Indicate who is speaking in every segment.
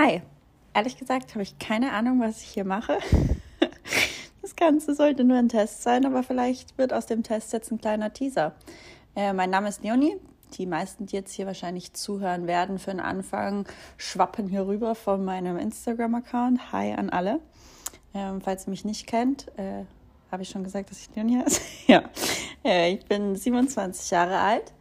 Speaker 1: Hi, ehrlich gesagt habe ich keine Ahnung, was ich hier mache. Das Ganze sollte nur ein Test sein, aber vielleicht wird aus dem Test jetzt ein kleiner Teaser. Äh, mein Name ist Leonie. Die meisten, die jetzt hier wahrscheinlich zuhören werden, für den Anfang schwappen hier rüber von meinem Instagram-Account. Hi an alle. Ähm, falls ihr mich nicht kennt, äh, habe ich schon gesagt, dass ich Leonie heiße? ja. Äh, ich bin 27 Jahre alt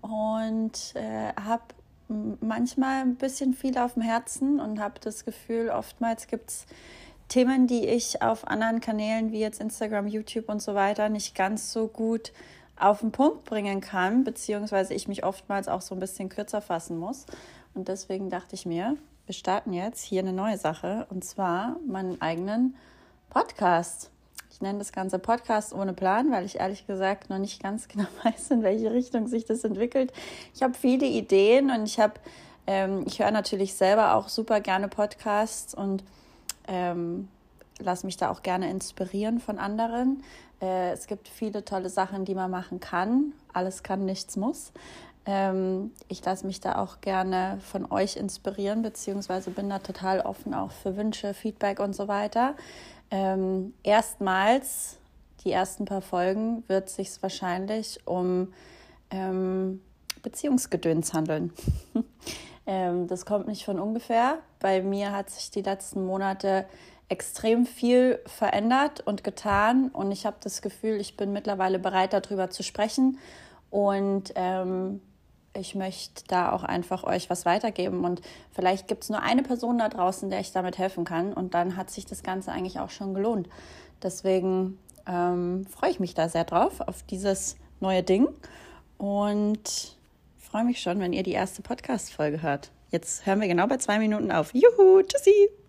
Speaker 1: und äh, habe manchmal ein bisschen viel auf dem Herzen und habe das Gefühl, oftmals gibt es Themen, die ich auf anderen Kanälen wie jetzt Instagram, YouTube und so weiter nicht ganz so gut auf den Punkt bringen kann, beziehungsweise ich mich oftmals auch so ein bisschen kürzer fassen muss. Und deswegen dachte ich mir, wir starten jetzt hier eine neue Sache und zwar meinen eigenen Podcast. Ich nenne das Ganze Podcast ohne Plan, weil ich ehrlich gesagt noch nicht ganz genau weiß, in welche Richtung sich das entwickelt. Ich habe viele Ideen und ich habe, ähm, ich höre natürlich selber auch super gerne Podcasts und ähm, lasse mich da auch gerne inspirieren von anderen. Äh, es gibt viele tolle Sachen, die man machen kann. Alles kann, nichts muss. Ähm, ich lasse mich da auch gerne von euch inspirieren, beziehungsweise bin da total offen auch für Wünsche, Feedback und so weiter. Ähm, erstmals, die ersten paar Folgen, wird sich wahrscheinlich um ähm, Beziehungsgedöns handeln. ähm, das kommt nicht von ungefähr. Bei mir hat sich die letzten Monate extrem viel verändert und getan und ich habe das Gefühl, ich bin mittlerweile bereit, darüber zu sprechen und ähm, ich möchte da auch einfach euch was weitergeben und vielleicht gibt es nur eine Person da draußen, der ich damit helfen kann und dann hat sich das Ganze eigentlich auch schon gelohnt. Deswegen ähm, freue ich mich da sehr drauf auf dieses neue Ding und freue mich schon, wenn ihr die erste Podcast-Folge hört. Jetzt hören wir genau bei zwei Minuten auf. Juhu, tschüssi!